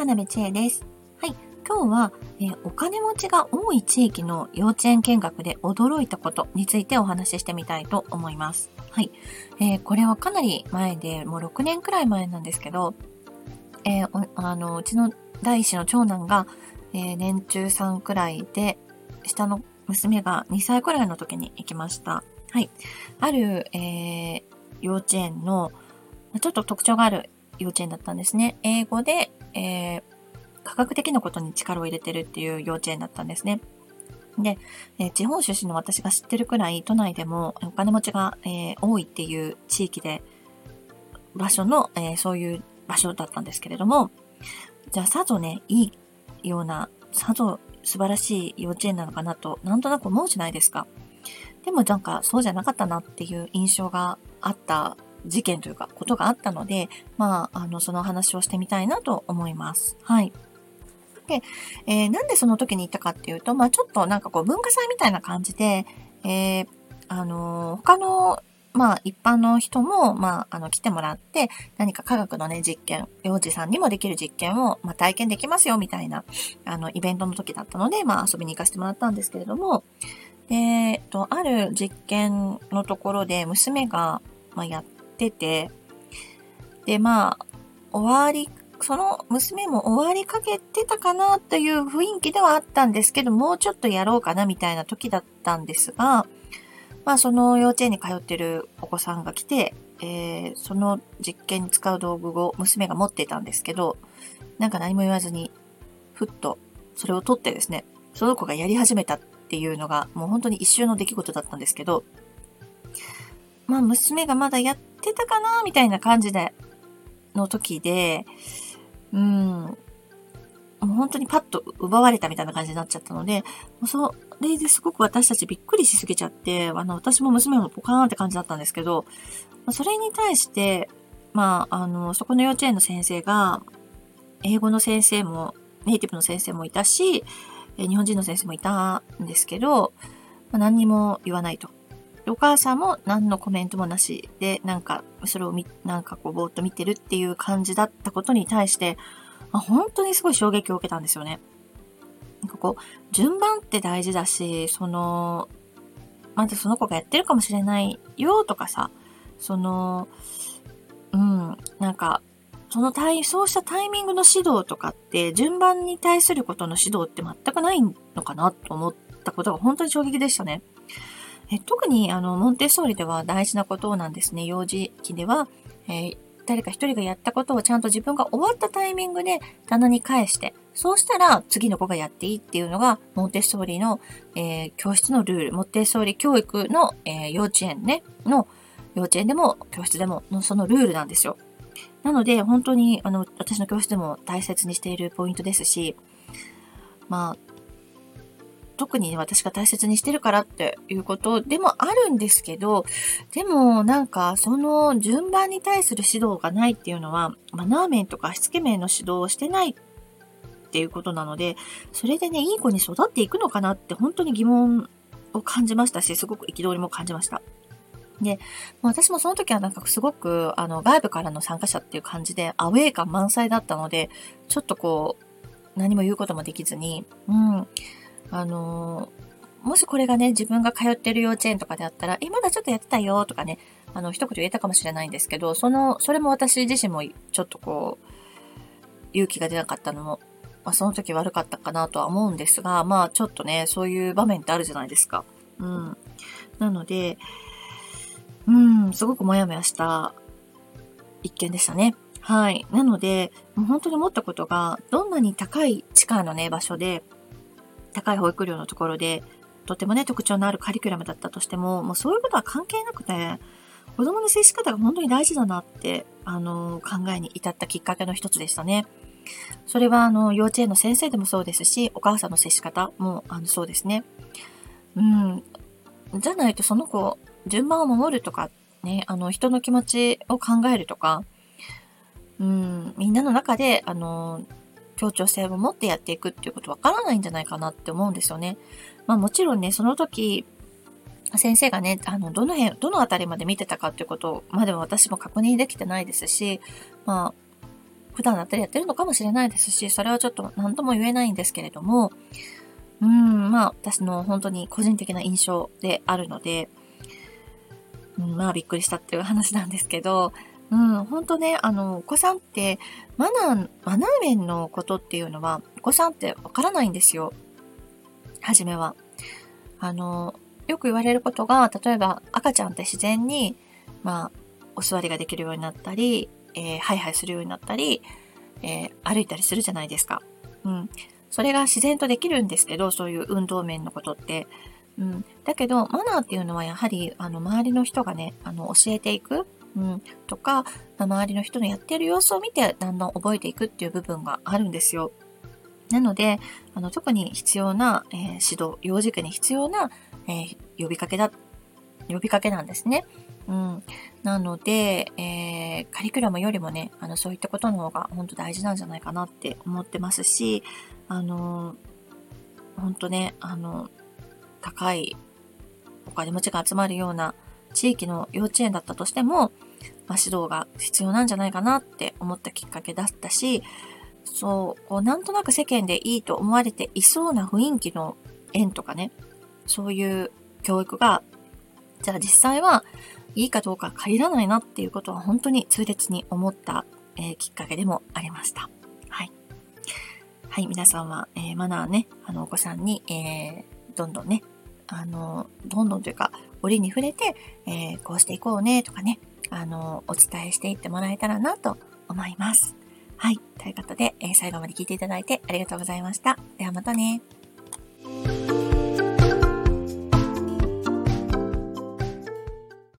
田辺千恵です。はい。今日は、えー、お金持ちが多い地域の幼稚園見学で驚いたことについてお話ししてみたいと思います。はい。えー、これはかなり前で、もう6年くらい前なんですけど、えー、あの、うちの大師の長男が、え年中さんくらいで、下の娘が2歳くらいの時に行きました。はい。ある、え幼稚園の、ちょっと特徴がある幼稚園だったんですね。英語で、えー、科学的なことに力を入れてるっていう幼稚園だったんですね。で、えー、地方出身の私が知ってるくらい、都内でもお金持ちが、えー、多いっていう地域で、場所の、えー、そういう場所だったんですけれども、じゃあさぞね、いいような、さぞ素晴らしい幼稚園なのかなと、なんとなく思うじゃないですか。でもなんかそうじゃなかったなっていう印象があった事件というか、ことがあったので、まあ、あの、その話をしてみたいなと思います。はい。で、えー、なんでその時に行ったかっていうと、まあ、ちょっとなんかこう、文化祭みたいな感じで、えー、あのー、他の、まあ、一般の人も、まあ、あの、来てもらって、何か科学のね、実験、幼児さんにもできる実験を、まあ、体験できますよ、みたいな、あの、イベントの時だったので、まあ、遊びに行かせてもらったんですけれども、えっと、ある実験のところで、娘が、まあ、やっって、で、まあ、終わり、その娘も終わりかけてたかなという雰囲気ではあったんですけど、もうちょっとやろうかなみたいな時だったんですが、まあその幼稚園に通ってるお子さんが来て、えー、その実験に使う道具を娘が持ってたんですけど、なんか何も言わずに、ふっとそれを取ってですね、その子がやり始めたっていうのが、もう本当に一瞬の出来事だったんですけど、まあ娘がまだやってたかなみたいな感じで、の時で、うん、もう本当にパッと奪われたみたいな感じになっちゃったので、それですごく私たちびっくりしすぎちゃって、あの、私も娘もポカーンって感じだったんですけど、それに対して、まあ、あの、そこの幼稚園の先生が、英語の先生も、ネイティブの先生もいたし、日本人の先生もいたんですけど、ま、何にも言わないと。お母さんも何のコメントもなしで、なんか、それをみ、なんかこう、ぼーっと見てるっていう感じだったことに対して、まあ、本当にすごい衝撃を受けたんですよね。なんかこう、順番って大事だし、その、まずその子がやってるかもしれないよとかさ、その、うん、なんか、そのタイ、そうしたタイミングの指導とかって、順番に対することの指導って全くないのかなと思ったことが本当に衝撃でしたね。え特にあのモンテッソーリでは大事なことなんですね。幼児期では、えー、誰か一人がやったことをちゃんと自分が終わったタイミングで棚に返して、そうしたら次の子がやっていいっていうのがモンテッソーリの、えー、教室のルール、モンテッソーリ教育の、えー、幼稚園ね、の幼稚園でも教室でものそのルールなんですよ。なので、本当に、あの、私の教室でも大切にしているポイントですし、まあ、特に私が大切にしてるからっていうことでもあるんですけど、でもなんかその順番に対する指導がないっていうのは、マナー面とかしつけ面の指導をしてないっていうことなので、それでね、いい子に育っていくのかなって本当に疑問を感じましたし、すごく憤りも感じました。で、私もその時はなんかすごく、あの、外部からの参加者っていう感じで、アウェイ感満載だったので、ちょっとこう、何も言うこともできずに、うん、あのー、もしこれがね、自分が通ってる幼稚園とかであったら、え、まだちょっとやってたよとかね、あの、一言言えたかもしれないんですけど、その、それも私自身もちょっとこう、勇気が出なかったのも、まあ、その時悪かったかなとは思うんですが、まあちょっとね、そういう場面ってあるじゃないですか。うん。なので、うん、すごくもやもやした一件でしたね。はい。なので、もう本当に思ったことが、どんなに高い地下のね、場所で、高い保育料のところで、とてもね、特徴のあるカリキュラムだったとしても、もうそういうことは関係なくて、子供の接し方が本当に大事だなって、あの、考えに至ったきっかけの一つでしたね。それは、あの、幼稚園の先生でもそうですし、お母さんの接し方も、あの、そうですね。うん。じゃないと、その子、順番を守るとか、ね、あの、人の気持ちを考えるとか、うん、みんなの中で、あの、協調性を持ってやっていくっていうことわからないんじゃないかなって思うんですよね。まあもちろんね、その時、先生がね、あの、どの辺、どのあたりまで見てたかっていうことまでは私も確認できてないですし、まあ、普段だったらやってるのかもしれないですし、それはちょっと何とも言えないんですけれども、うん、まあ、私の本当に個人的な印象であるので、うん、まあ、びっくりしたっていう話なんですけど、うん、本当ね、あの、お子さんって、マナー、マナー面のことっていうのは、お子さんってわからないんですよ。はじめは。あの、よく言われることが、例えば赤ちゃんって自然に、まあ、お座りができるようになったり、えー、ハイハイするようになったり、えー、歩いたりするじゃないですか。うん。それが自然とできるんですけど、そういう運動面のことって。うん。だけど、マナーっていうのはやはり、あの、周りの人がね、あの、教えていく、うん、とか、周りの人のやってる様子を見て、だんだん覚えていくっていう部分があるんですよ。なので、あの、特に必要な、えー、指導、幼児期に必要な、えー、呼びかけだ、呼びかけなんですね。うん。なので、えー、カリキュラムよりもね、あの、そういったことの方が本当大事なんじゃないかなって思ってますし、あの、本当ね、あの、高いお金持ちが集まるような地域の幼稚園だったとしても、まあ、指導が必要なんじゃないかなって思ったきっかけだったし、そう、こうなんとなく世間でいいと思われていそうな雰囲気の園とかね、そういう教育が、じゃあ実際はいいかどうか限らないなっていうことは本当に痛烈に思った、えー、きっかけでもありました。はい。はい、皆さんは、えー、マナーね、あの、お子さんに、えー、どんどんね、あの、どんどんというか、折に触れて、えー、こうしていこうね、とかね、あの、お伝えしていってもらえたらなと思います。はい。ということで、えー、最後まで聞いていただいてありがとうございました。ではまたね。